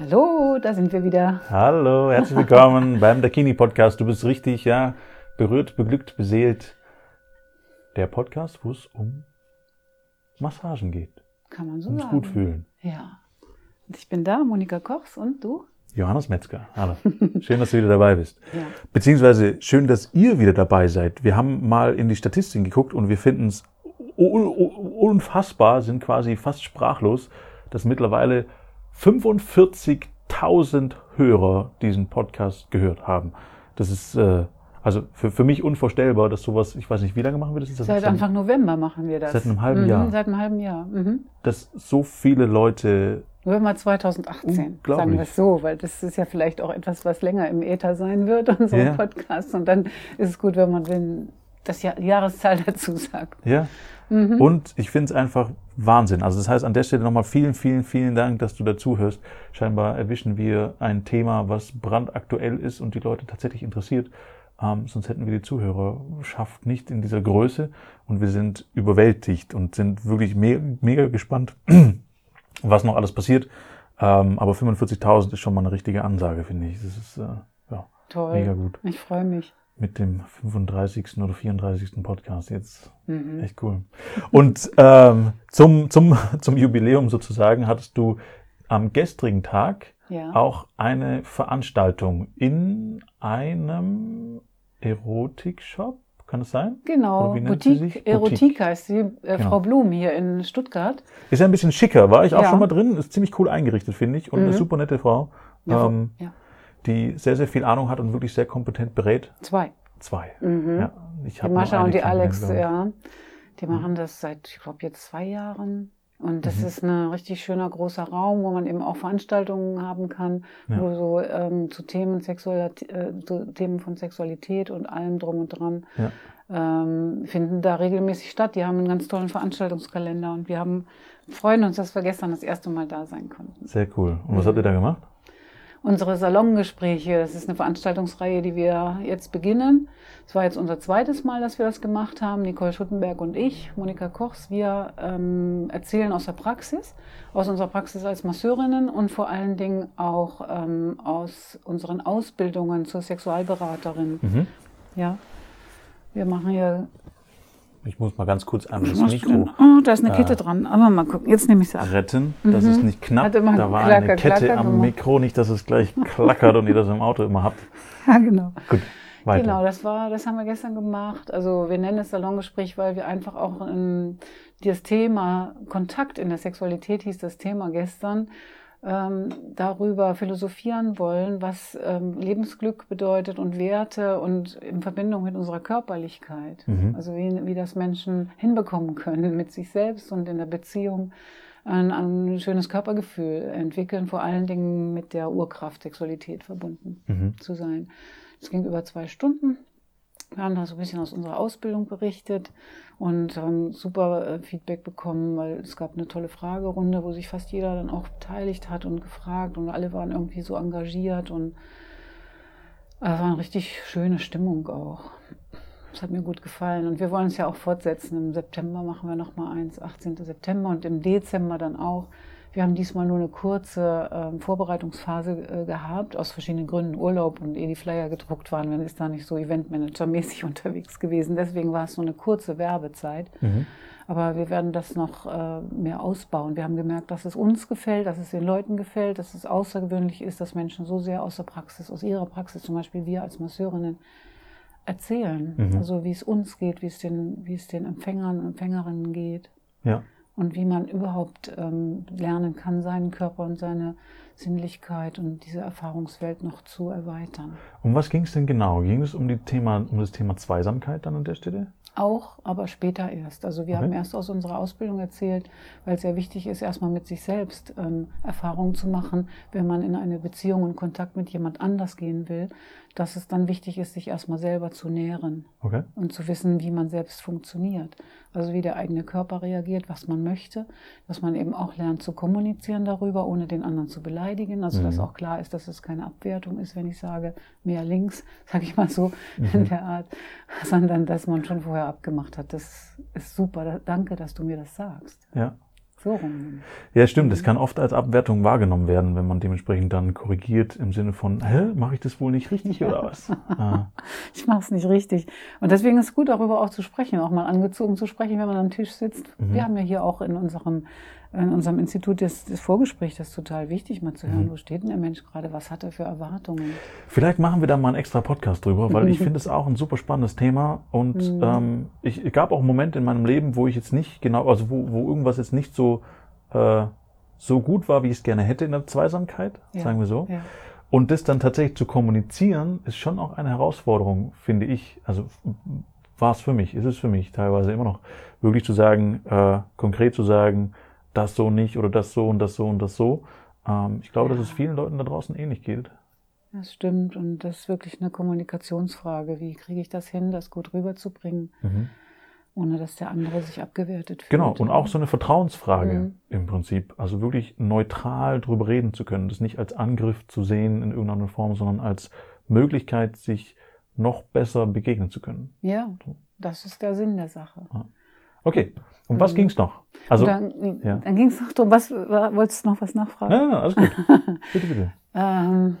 Hallo, da sind wir wieder. Hallo, herzlich willkommen beim Dakini Podcast. Du bist richtig, ja, berührt, beglückt, beseelt. Der Podcast, wo es um Massagen geht. Kann man so Ums sagen. gut fühlen. Ja. Und ich bin da, Monika Kochs und du? Johannes Metzger. Hallo. Schön, dass du wieder dabei bist. Ja. Beziehungsweise schön, dass ihr wieder dabei seid. Wir haben mal in die Statistiken geguckt und wir finden es unfassbar, sind quasi fast sprachlos, dass mittlerweile 45.000 Hörer diesen Podcast gehört haben. Das ist äh, also für, für mich unvorstellbar, dass sowas, ich weiß nicht, wie lange machen wir das? Das Seit Anfang November machen wir das. Seit einem halben mhm, Jahr. Seit einem halben Jahr. Mhm. Dass so viele Leute, November 2018, Unglaublich. sagen wir es so, weil das ist ja vielleicht auch etwas, was länger im Äther sein wird, unser Ja. Podcast. Und dann ist es gut, wenn man den, das Jahr, Jahreszahl dazu sagt. ja. Mhm. Und ich finde es einfach Wahnsinn. Also das heißt an der Stelle nochmal vielen, vielen, vielen Dank, dass du dazuhörst. Scheinbar erwischen wir ein Thema, was brandaktuell ist und die Leute tatsächlich interessiert. Ähm, sonst hätten wir die Zuhörerschaft nicht in dieser Größe und wir sind überwältigt und sind wirklich me mega gespannt, was noch alles passiert. Ähm, aber 45.000 ist schon mal eine richtige Ansage, finde ich. Das ist äh, ja, Toll. mega gut. Ich freue mich. Mit dem 35. oder 34. Podcast jetzt. Mhm. Echt cool. Und ähm, zum, zum, zum Jubiläum sozusagen hattest du am gestrigen Tag Ja. auch eine Veranstaltung in einem Erotikshop. Kann es sein? Genau, Boutique? Erotik Boutique. heißt sie, äh, Genau. Frau Blum hier in Stuttgart. Ist ja ein bisschen schicker. War ich auch Ja. schon mal drin. Ist ziemlich cool eingerichtet, finde ich. Und eine Mhm. super nette Frau, Ja, ähm, ja. Die sehr, sehr viel Ahnung hat und wirklich sehr kompetent berät. Zwei. Zwei. Mhm. Ja, ich Die Mascha und die Alex, ja, die machen das seit, ich glaube, jetzt zwei Jahren. Und das Mhm. ist ein richtig schöner großer Raum, wo man eben auch Veranstaltungen haben kann, Ja. wo so ähm, zu Themen, Sexualität, äh, zu Themen von Sexualität und allem drum und dran Ja. ähm, finden da regelmäßig statt. Die haben einen ganz tollen Veranstaltungskalender und wir haben freuen uns, dass wir gestern das erste Mal da sein konnten. Sehr cool. Und was habt ihr da gemacht? Unsere Salongespräche, das ist eine Veranstaltungsreihe, die wir jetzt beginnen. Es war jetzt unser zweites Mal, dass wir das gemacht haben. Nicole Schuttenberg und ich, Monika Kochs, wir ähm, erzählen aus der Praxis, aus unserer Praxis als Masseurinnen und vor allen Dingen auch ähm, aus unseren Ausbildungen zur Sexualberaterin. Mhm. Ja, wir machen hier. Ich muss mal ganz kurz einmal das? Mikro Oh, da ist eine äh, Kette dran. Aber mal gucken. Jetzt nehme ich sie ab. retten, dass es nicht knapp. Da war klacker, eine Kette klacker am gemacht. Mikro, nicht, dass es gleich klackert und ihr das im Auto immer habt. Ja, genau. Gut, weiter. Genau, das war, das haben wir gestern gemacht. Also wir nennen es Salongespräch, weil wir einfach auch ähm, das Thema Kontakt in der Sexualität hieß das Thema gestern, ähm, darüber philosophieren wollen, was ähm, Lebensglück bedeutet und Werte und in Verbindung mit unserer Körperlichkeit. Mhm. Also wie, wie das Menschen hinbekommen können mit sich selbst und in der Beziehung ein, ein schönes Körpergefühl entwickeln, vor allen Dingen mit der Urkraft Sexualität verbunden Mhm. zu sein. Es ging über zwei Stunden. Wir haben da so ein bisschen aus unserer Ausbildung berichtet und haben super äh, Feedback bekommen, weil es gab eine tolle Fragerunde, wo sich fast jeder dann auch beteiligt hat und gefragt und alle waren irgendwie so engagiert und äh, es war eine richtig schöne Stimmung auch. Das hat mir gut gefallen und wir wollen es ja auch fortsetzen. Im September machen wir nochmal eins, 18. September und im Dezember dann auch. Wir haben diesmal nur eine kurze ähm, Vorbereitungsphase äh, gehabt, aus verschiedenen Gründen. Urlaub und ehe die Flyer gedruckt waren, man ist da nicht so Eventmanager-mäßig unterwegs gewesen. Deswegen war es so eine kurze Werbezeit. Mhm. Aber wir werden das noch äh, mehr ausbauen. Wir haben gemerkt, dass es uns gefällt, dass es den Leuten gefällt, dass es außergewöhnlich ist, dass Menschen so sehr aus der Praxis, aus ihrer Praxis, zum Beispiel wir als Masseurinnen, erzählen. Mhm. Also wie es uns geht, wie es den, wie es den Empfängern und Empfängerinnen geht Ja. Und wie man überhaupt ähm, lernen kann, seinen Körper und seine Sinnlichkeit und diese Erfahrungswelt noch zu erweitern. Um was ging es denn genau? Ging es um, Thema, um das Thema Zweisamkeit dann an der Stelle? Auch, aber später erst. Also wir Okay. haben erst aus unserer Ausbildung erzählt, weil es sehr wichtig ist, erstmal mit sich selbst ähm, Erfahrungen zu machen, wenn man in eine Beziehung und Kontakt mit jemand anders gehen will, dass es dann wichtig ist, sich erstmal selber zu nähren Okay. und zu wissen, wie man selbst funktioniert. Also wie der eigene Körper reagiert, was man möchte, dass man eben auch lernt zu kommunizieren darüber, ohne den anderen zu beleidigen. Also dass Mhm. auch klar ist, dass es keine Abwertung ist, wenn ich sage, mehr links, sage ich mal so Mhm. in der Art, sondern dass man schon vorher abgemacht hat. Das ist super. Da- Danke, dass du mir das sagst. Ja. So rum. Ja, stimmt. Es kann oft als Abwertung wahrgenommen werden, wenn man dementsprechend dann korrigiert im Sinne von, hä, mache ich das wohl nicht richtig oder was? Ah. Ich mache es nicht richtig. Und deswegen ist es gut, darüber auch zu sprechen, auch mal angezogen zu sprechen, wenn man am Tisch sitzt. Mhm. Wir haben ja hier auch in unserem in unserem Institut das, das Vorgespräch, das ist total wichtig, mal zu hören, mhm. wo steht denn der Mensch gerade, was hat er für Erwartungen. Vielleicht machen wir da mal einen extra Podcast drüber, weil ich finde es auch ein super spannendes Thema und mhm. ähm, ich, es gab auch einen Moment in meinem Leben, wo ich jetzt nicht genau, also wo, wo irgendwas jetzt nicht so, äh, so gut war, wie ich es gerne hätte in der Zweisamkeit, ja. sagen wir so. Ja. Und das dann tatsächlich zu kommunizieren, ist schon auch eine Herausforderung, finde ich. Also war es für mich, ist es für mich teilweise immer noch, wirklich zu sagen, äh, konkret zu sagen, das so nicht oder das so und das so und das so. Ähm, ich glaube, ja. dass es vielen Leuten da draußen ähnlich geht. Das stimmt und das ist wirklich eine Kommunikationsfrage. Wie kriege ich das hin, das gut rüberzubringen, mhm. ohne dass der andere sich abgewertet fühlt? Genau, und auch so eine Vertrauensfrage mhm. im Prinzip. Also wirklich neutral drüber reden zu können, das nicht als Angriff zu sehen in irgendeiner Form, sondern als Möglichkeit, sich noch besser begegnen zu können. Ja, das ist der Sinn der Sache. Ja. Okay, um was mhm. ging es noch? Also, dann, ja. dann ging es noch darum, was, wolltest du noch was nachfragen? Ja, alles gut. bitte, bitte. ähm,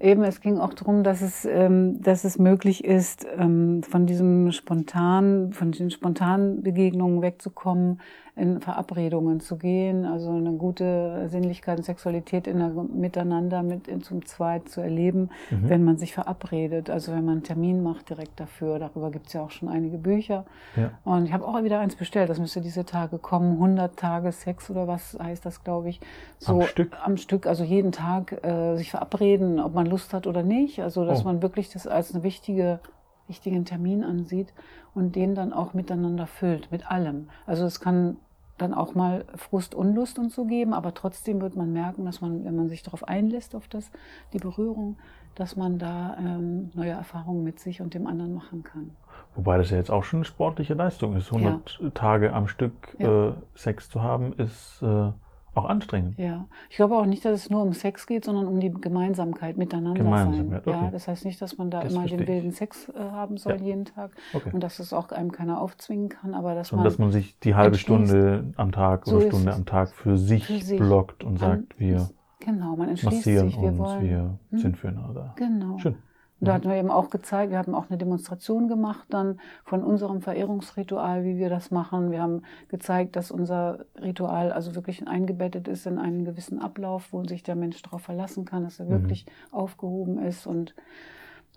Eben, es ging auch darum, dass es, ähm, dass es möglich ist, ähm, von diesem spontan, von den spontanen Begegnungen wegzukommen, in Verabredungen zu gehen, also eine gute Sinnlichkeit und Sexualität in der, miteinander mit in, zum Zweit zu erleben, mhm. wenn man sich verabredet, also wenn man einen Termin macht direkt dafür. Darüber gibt es ja auch schon einige Bücher. Ja. Und ich habe auch wieder eins bestellt, das müsste diese Tage kommen, 100 Tage Sex oder was heißt das, glaube ich. So am Stück? Am Stück, also jeden Tag äh, sich verabreden, ob man Lust hat oder nicht. Also dass oh. man wirklich das als eine wichtige wichtigen Termin ansieht und den dann auch miteinander füllt, mit allem. Also es kann dann auch mal Frust, Unlust und so geben, aber trotzdem wird man merken, dass man, wenn man sich darauf einlässt, auf das, die Berührung, dass man da ähm, neue Erfahrungen mit sich und dem anderen machen kann. Wobei das ja jetzt auch schon eine sportliche Leistung ist. 100 ja. Tage am Stück ja. äh, Sex zu haben, ist äh, auch anstrengend. Ja, ich glaube auch nicht, dass es nur um Sex geht, sondern um die Gemeinsamkeit miteinander Gemeinsamkeit, sein. Okay. Ja, das heißt nicht, dass man da das immer den wilden Sex äh, haben soll ja. jeden Tag okay. und dass es auch einem keiner aufzwingen kann, aber dass und man dass man sich die halbe Stunde am Tag so oder Stunde am Tag für sich, für sich blockt und sagt, wir genau, man entschließt massieren sich, wir uns, wollen, wir hm? sind füreinander da. Genau. Schön. Und da hatten wir eben auch gezeigt, wir haben auch eine Demonstration gemacht dann von unserem Verehrungsritual, wie wir das machen. Wir haben gezeigt, dass unser Ritual also wirklich eingebettet ist in einen gewissen Ablauf, wo sich der Mensch darauf verlassen kann, dass er mhm. wirklich aufgehoben ist und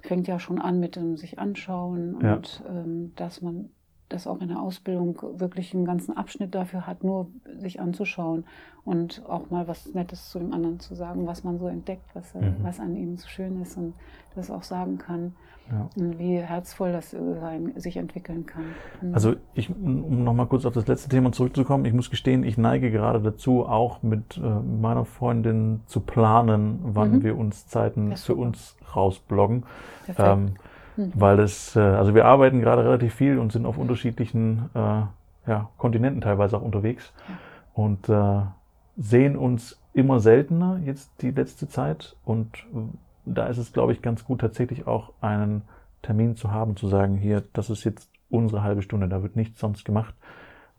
fängt ja schon an mit dem sich anschauen ja. und ähm, dass man das auch in der Ausbildung wirklich einen ganzen Abschnitt dafür hat, nur sich anzuschauen und auch mal was Nettes zu dem anderen zu sagen, was man so entdeckt, was, mhm. was an ihm so schön ist und das auch sagen kann. Ja. Und wie herzvoll das sein, sich entwickeln kann. Mhm. Also ich, um nochmal kurz auf das letzte Thema zurückzukommen, ich muss gestehen, ich neige gerade dazu, auch mit äh, meiner Freundin zu planen, wann mhm. wir uns Zeiten für uns rausbloggen. Ähm, Mhm. Weil das, äh, also wir arbeiten gerade relativ viel und sind auf unterschiedlichen äh, ja, Kontinenten teilweise auch unterwegs ja. und äh, sehen uns immer seltener jetzt die letzte Zeit. Und äh, da ist es, glaube ich, ganz gut, tatsächlich auch einen Termin zu haben, zu sagen, hier, das ist jetzt unsere halbe Stunde, da wird nichts sonst gemacht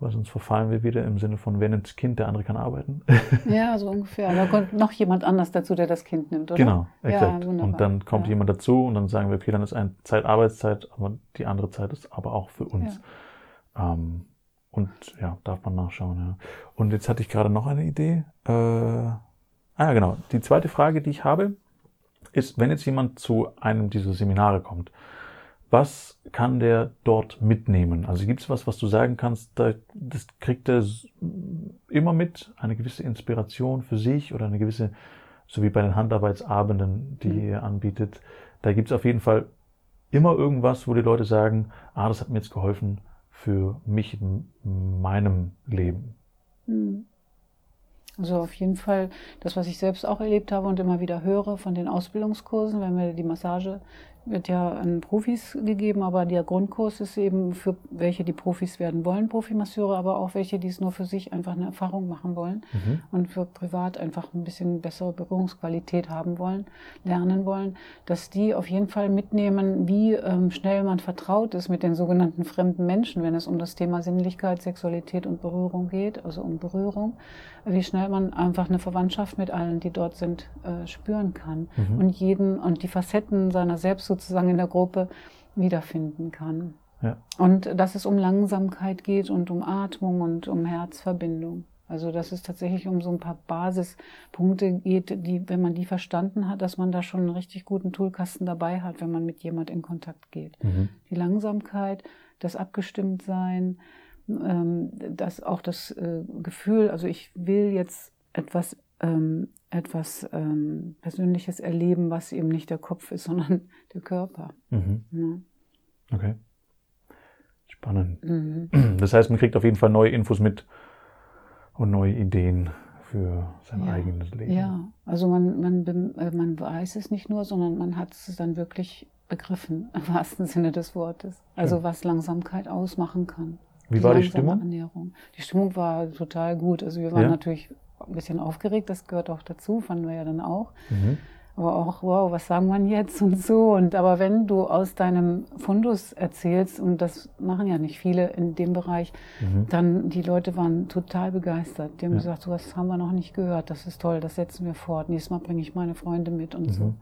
weil sonst verfallen wir wieder im Sinne von, wer nimmt das Kind, der andere kann arbeiten. Ja, so ungefähr. Da kommt noch jemand anders dazu, der das Kind nimmt, oder? Genau, exakt. Ja, und dann kommt ja. jemand dazu und dann sagen wir, okay, dann ist eine Zeit Arbeitszeit, aber die andere Zeit ist aber auch für uns. Ja. Ähm, und ja, darf man nachschauen. Ja. Und jetzt hatte ich gerade noch eine Idee. Äh, ah ja, genau. Die zweite Frage, die ich habe, ist, wenn jetzt jemand zu einem dieser Seminare kommt, was kann der dort mitnehmen? Also gibt es was, was du sagen kannst, da, das kriegt er immer mit, eine gewisse Inspiration für sich oder eine gewisse, so wie bei den Handarbeitsabenden, die mhm. ihr anbietet, da gibt es auf jeden Fall immer irgendwas, wo die Leute sagen, ah, das hat mir jetzt geholfen für mich in meinem Leben. Mhm. Also auf jeden Fall das, was ich selbst auch erlebt habe und immer wieder höre von den Ausbildungskursen, wenn wir die Massage wird ja an Profis gegeben, aber der Grundkurs ist eben für welche, die Profis werden wollen, Profimasseure, aber auch welche, die es nur für sich einfach eine Erfahrung machen wollen Mhm. und für privat einfach ein bisschen bessere Berührungsqualität haben wollen, lernen wollen, dass die auf jeden Fall mitnehmen, wie ähm, schnell man vertraut ist mit den sogenannten fremden Menschen, wenn es um das Thema Sinnlichkeit, Sexualität und Berührung geht, also um Berührung, wie schnell man einfach eine Verwandtschaft mit allen, die dort sind, äh, spüren kann Mhm. und jeden und die Facetten seiner selbst sozusagen in der Gruppe wiederfinden kann. Ja. Und dass es um Langsamkeit geht und um Atmung und um Herzverbindung. Also dass es tatsächlich um so ein paar Basispunkte geht, die, wenn man die verstanden hat, dass man da schon einen richtig guten Toolkasten dabei hat, wenn man mit jemand in Kontakt geht. Mhm. Die Langsamkeit, das Abgestimmtsein, ähm, das auch das äh, Gefühl, also ich will jetzt etwas, ähm, etwas ähm, Persönliches erleben, was eben nicht der Kopf ist, sondern der Körper. Mhm. Ne? Okay. Spannend. Mhm. Das heißt, man kriegt auf jeden Fall neue Infos mit und neue Ideen für sein Ja. eigenes Leben. Ja, also man, man, äh, man weiß es nicht nur, sondern man hat es dann wirklich begriffen, im wahrsten Sinne des Wortes. Also Schön. was Langsamkeit ausmachen kann. Wie war die Stimmung? Ernährung. Die Stimmung war total gut. Also wir waren Ja? natürlich ein bisschen aufgeregt, das gehört auch dazu, fanden wir ja dann auch. Mhm. Aber auch, wow, was sagen wir jetzt und so. Und aber wenn du aus deinem Fundus erzählst, und das machen ja nicht viele in dem Bereich, Mhm. dann die Leute waren total begeistert. Die haben Ja. gesagt, so was haben wir noch nicht gehört, das ist toll, das setzen wir fort. Nächstes Mal bringe ich meine Freunde mit und so.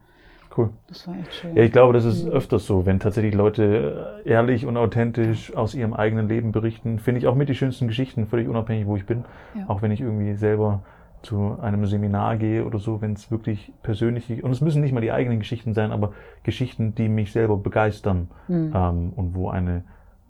Cool. Das war echt schön. Ja, ich glaube, das ist Mhm. öfters so, wenn tatsächlich Leute äh, ehrlich und authentisch aus ihrem eigenen Leben berichten, finde ich auch mit die schönsten Geschichten, völlig unabhängig, wo ich bin. Ja. Auch wenn ich irgendwie selber zu einem Seminar gehe oder so, wenn es wirklich persönliche, und es müssen nicht mal die eigenen Geschichten sein, aber Geschichten, die mich selber begeistern Mhm. ähm, und wo eine,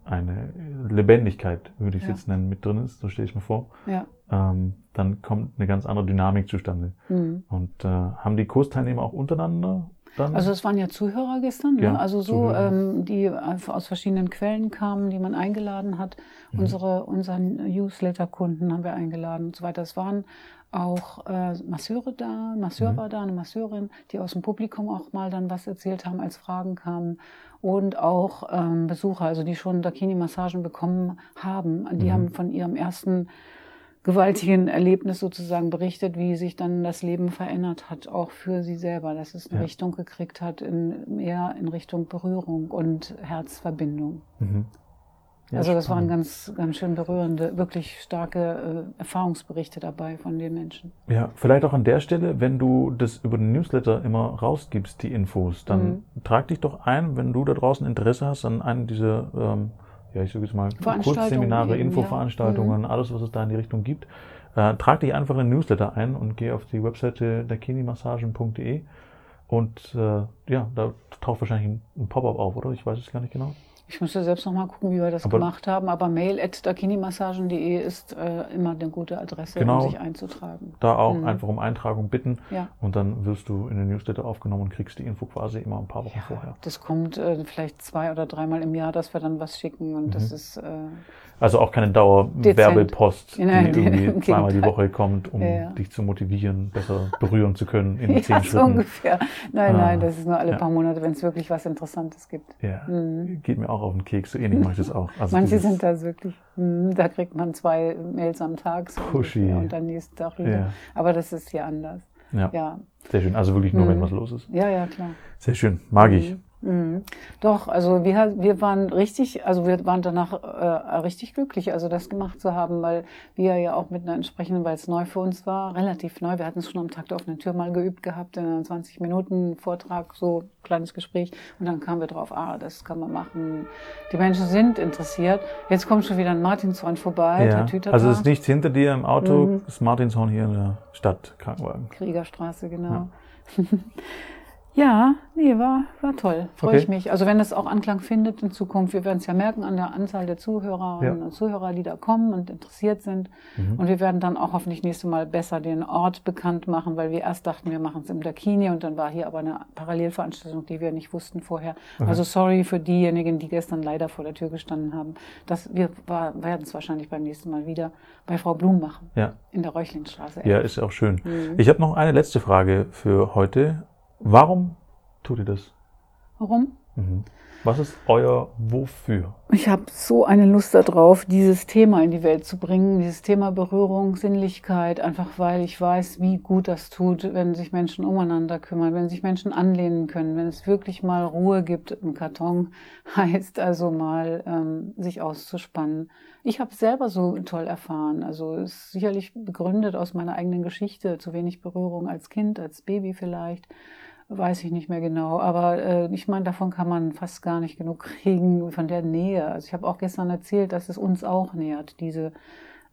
eine Lebendigkeit, würde ich es Ja. jetzt nennen, mit drin ist, so stelle ich mir vor, Ja. ähm, dann kommt eine ganz andere Dynamik zustande. Mhm. Und äh, haben die Kursteilnehmer auch untereinander dann? Also es waren ja Zuhörer gestern, Ja, ne? also so, ähm, die aus verschiedenen Quellen kamen, die man eingeladen hat. Mhm. Unsere, unseren Newsletter-Kunden haben wir eingeladen und so weiter. Es waren auch äh, Masseure da, Masseur Mhm. war da, eine Masseurin, die aus dem Publikum auch mal dann was erzählt haben, als Fragen kamen. Und auch ähm, Besucher, also die schon Dakini-Massagen bekommen haben. Die Mhm. haben von ihrem ersten gewaltigen Erlebnis sozusagen berichtet, wie sich dann das Leben verändert hat, auch für sie selber, dass es eine Ja. Richtung gekriegt hat, in, mehr in Richtung Berührung und Herzverbindung. Mhm. Ja, also das waren spannend. ganz, ganz schön berührende, wirklich starke äh, Erfahrungsberichte dabei von den Menschen. Ja, vielleicht auch an der Stelle, wenn du das über den Newsletter immer rausgibst, die Infos, dann Mhm. trag dich doch ein, wenn du da draußen Interesse hast an einem dieser, ähm, ja, ich sage jetzt mal, Kurzseminare, Infoveranstaltungen, alles, was es da in die Richtung gibt. Äh, trag dich einfach in den Newsletter ein und geh auf die Webseite dakinimassagen.de und äh, ja, da taucht wahrscheinlich ein, ein Pop-up auf, oder? Ich weiß es gar nicht genau. Ich müsste selbst noch mal gucken, wie wir das Aber- gemacht haben, aber mail at dakinimassagen.de ist äh, immer eine gute Adresse, Genau. um sich einzutragen. Da auch Mhm. einfach um Eintragung bitten Ja. und dann wirst du in den Newsletter aufgenommen und kriegst die Info quasi immer ein paar Wochen vorher. Das kommt äh, vielleicht zwei oder dreimal im Jahr, dass wir dann was schicken und das Mhm. ist äh, Also auch keine Dauerwerbepost, die irgendwie im zweimal die. Woche kommt, um Ja, ja. dich zu motivieren, besser berühren zu können in ja, zehn so Schritten. ungefähr. Nein, Ah, nein, das ist nur alle ja. paar Monate, wenn es wirklich was Interessantes gibt. Ja, Mhm. geht mir auch auf den Keks, so ähnlich mache ich das auch. Also Manche sind das wirklich, mhm, da kriegt man zwei Mails am Tag so Pushy. und dann nächsten Tag wieder. Ja. Aber das ist hier anders. ja, Ja, sehr schön. Also wirklich nur, wenn Mhm. was los ist. ja, ja, klar. Sehr schön, mag ich. Mhm. Mhm. Doch, also wir, wir waren richtig, also wir waren danach äh, richtig glücklich, also das gemacht zu haben, weil wir ja auch mit einer entsprechenden, weil es neu für uns war, relativ neu. Wir hatten es schon am Tag der offenen Tür mal geübt gehabt, in einem 20 Minuten Vortrag, so kleines Gespräch. Und dann kamen wir drauf, ah, das kann man machen. Die Menschen sind interessiert. Jetzt kommt schon wieder ein Martinshorn vorbei, Ja. Tatütata. Also es ist nichts hinter dir im Auto, Mhm. das Martinshorn hier in der Stadt, Krankenwagen. Kriegerstraße, genau. Ja, nee, war, war toll. Freue Okay. ich mich. Also wenn es auch Anklang findet in Zukunft, wir werden es ja merken an der Anzahl der Zuhörerinnen Ja. und Zuhörer, die da kommen und interessiert sind. Mhm. Und wir werden dann auch hoffentlich nächste Mal besser den Ort bekannt machen, weil wir erst dachten, wir machen es im Dakini und dann war hier aber eine Parallelveranstaltung, die wir nicht wussten vorher. Also sorry für diejenigen, die gestern leider vor der Tür gestanden haben. Das, wir werden es wahrscheinlich beim nächsten Mal wieder bei Frau Blum machen, Ja, in der Reuchlinstraße. ja, ist auch schön. Mhm. Ich habe noch eine letzte Frage für heute. Warum tut ihr das? herum. Mhm. Was ist euer Wofür? Ich habe so eine Lust darauf, dieses Thema in die Welt zu bringen, dieses Thema Berührung, Sinnlichkeit, einfach weil ich weiß, wie gut das tut, wenn sich Menschen umeinander kümmern, wenn sich Menschen anlehnen können, wenn es wirklich mal Ruhe gibt im Karton, heißt also mal ähm, sich auszuspannen. Ich habe selber so toll erfahren, also es ist sicherlich begründet aus meiner eigenen Geschichte, zu wenig Berührung als Kind, als Baby vielleicht weiß ich nicht mehr genau. Aber äh, ich meine, davon kann man fast gar nicht genug kriegen, von der Nähe. Also ich habe auch gestern erzählt, dass es uns auch nähert, diese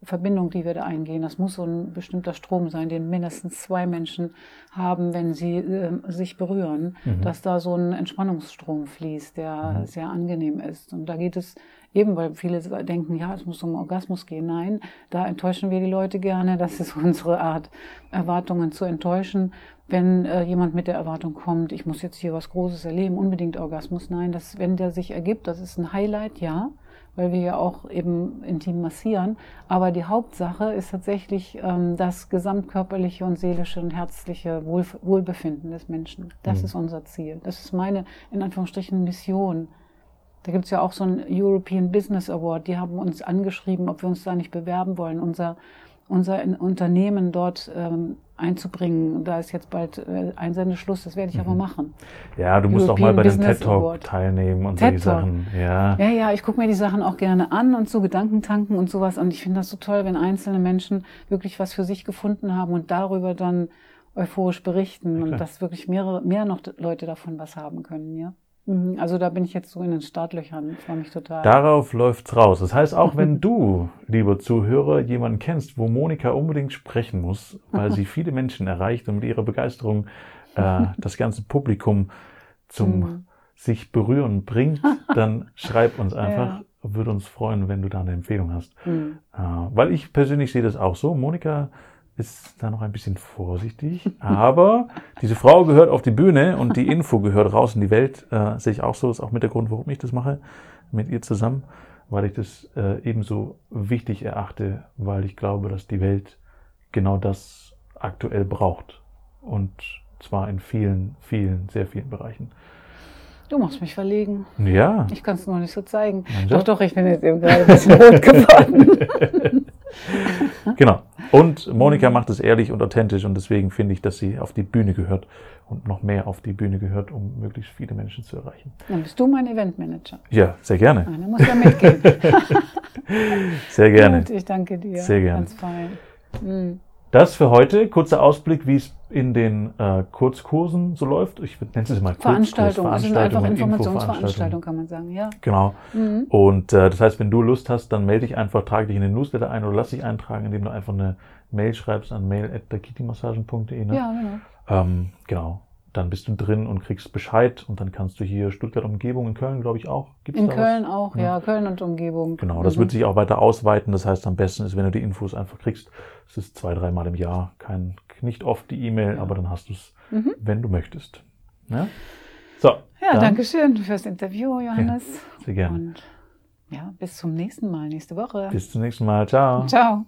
Verbindung, die wir da eingehen. Das muss so ein bestimmter Strom sein, den mindestens zwei Menschen haben, wenn sie äh, sich berühren, mhm. dass da so ein Entspannungsstrom fließt, der mhm. sehr angenehm ist. Und da geht es eben, weil viele denken, ja, es muss um Orgasmus gehen. Nein, da enttäuschen wir die Leute gerne. Das ist unsere Art, Erwartungen zu enttäuschen wenn äh, jemand mit der Erwartung kommt, ich muss jetzt hier was Großes erleben, unbedingt Orgasmus. Nein, das, wenn der sich ergibt, das ist ein Highlight, ja, weil wir ja auch eben intim massieren. Aber die Hauptsache ist tatsächlich ähm, das gesamtkörperliche und seelische und herzliche Wohl, Wohlbefinden des Menschen. Das mhm. ist unser Ziel. Das ist meine, in Anführungsstrichen, Mission. Da gibt es ja auch so einen European Business Award. Die haben uns angeschrieben, ob wir uns da nicht bewerben wollen. Unser unser Unternehmen dort ähm, einzubringen. Da ist jetzt bald äh, Einsendeschluss, das werde ich mhm. aber machen. Ja, du musst European auch mal bei dem TED Talk Award. teilnehmen und solche Sachen. Ja, ja, ja ich gucke mir die Sachen auch gerne an und so Gedankentanken und sowas. Und ich finde das so toll, wenn einzelne Menschen wirklich was für sich gefunden haben und darüber dann euphorisch berichten und dass wirklich mehrere, mehr noch Leute davon was haben können, ja. Mhm, also da bin ich jetzt so in den Startlöchern, freue mich total. Darauf läuft's raus. Das heißt, auch wenn du, lieber Zuhörer, jemanden kennst, wo Monika unbedingt sprechen muss, weil sie viele Menschen erreicht und mit ihrer Begeisterung äh, das ganze Publikum zum mhm. sich berühren bringt, dann schreib uns einfach. Ja. Würde uns freuen, wenn du da eine Empfehlung hast. Mhm. Äh, weil ich persönlich sehe das auch so. Monika ist da noch ein bisschen vorsichtig. Aber diese Frau gehört auf die Bühne und die Info gehört raus in die Welt. Äh, sehe ich auch so. Ist auch mit der Grund, warum ich das mache, mit ihr zusammen, weil ich das äh, ebenso wichtig erachte, weil ich glaube, dass die Welt genau das aktuell braucht. Und zwar in vielen, vielen, sehr vielen Bereichen. Du machst mich verlegen. Ja. Ich kann es nur nicht so zeigen. Doch, doch, ich bin jetzt eben gerade ein bisschen rot geworden. genau. Und Monika macht es ehrlich und authentisch und deswegen finde ich, dass sie auf die Bühne gehört und noch mehr auf die Bühne gehört, um möglichst viele Menschen zu erreichen. Dann bist du mein Eventmanager. Ja, sehr gerne. Ah, dann muss ja mitgehen. sehr gerne. Gut, ich danke dir. Sehr gerne. Ganz fein. Mhm. Das für heute. Kurzer Ausblick, wie es in den äh, Kurzkursen so läuft. Ich nenne es mal Veranstaltung. Kurzkurs, Veranstaltung. Also einfach Informationsveranstaltung kann man sagen, ja. Genau. Mhm. Und äh, das heißt, wenn du Lust hast, dann melde dich einfach, trage dich in den Newsletter ein oder lass dich eintragen, indem du einfach eine Mail schreibst an mail.dakitimassagen.de. Ne? Ja, genau. Ähm, genau dann bist du drin und kriegst Bescheid und dann kannst du hier Stuttgart Umgebung, in Köln glaube ich auch. Gibt's in Köln was? auch, ja. ja. Köln und Umgebung. Genau, das mhm. wird sich auch weiter ausweiten. Das heißt, am besten ist, wenn du die Infos einfach kriegst. Es ist zwei, dreimal im Jahr, kein, nicht oft die E-Mail, ja. aber dann hast du es, mhm. wenn du möchtest. Ja? So. Ja, dann. danke schön fürs Interview, Johannes. Ja, sehr gerne. Und ja, bis zum nächsten Mal, nächste Woche. Bis zum nächsten Mal. Ciao. Ciao.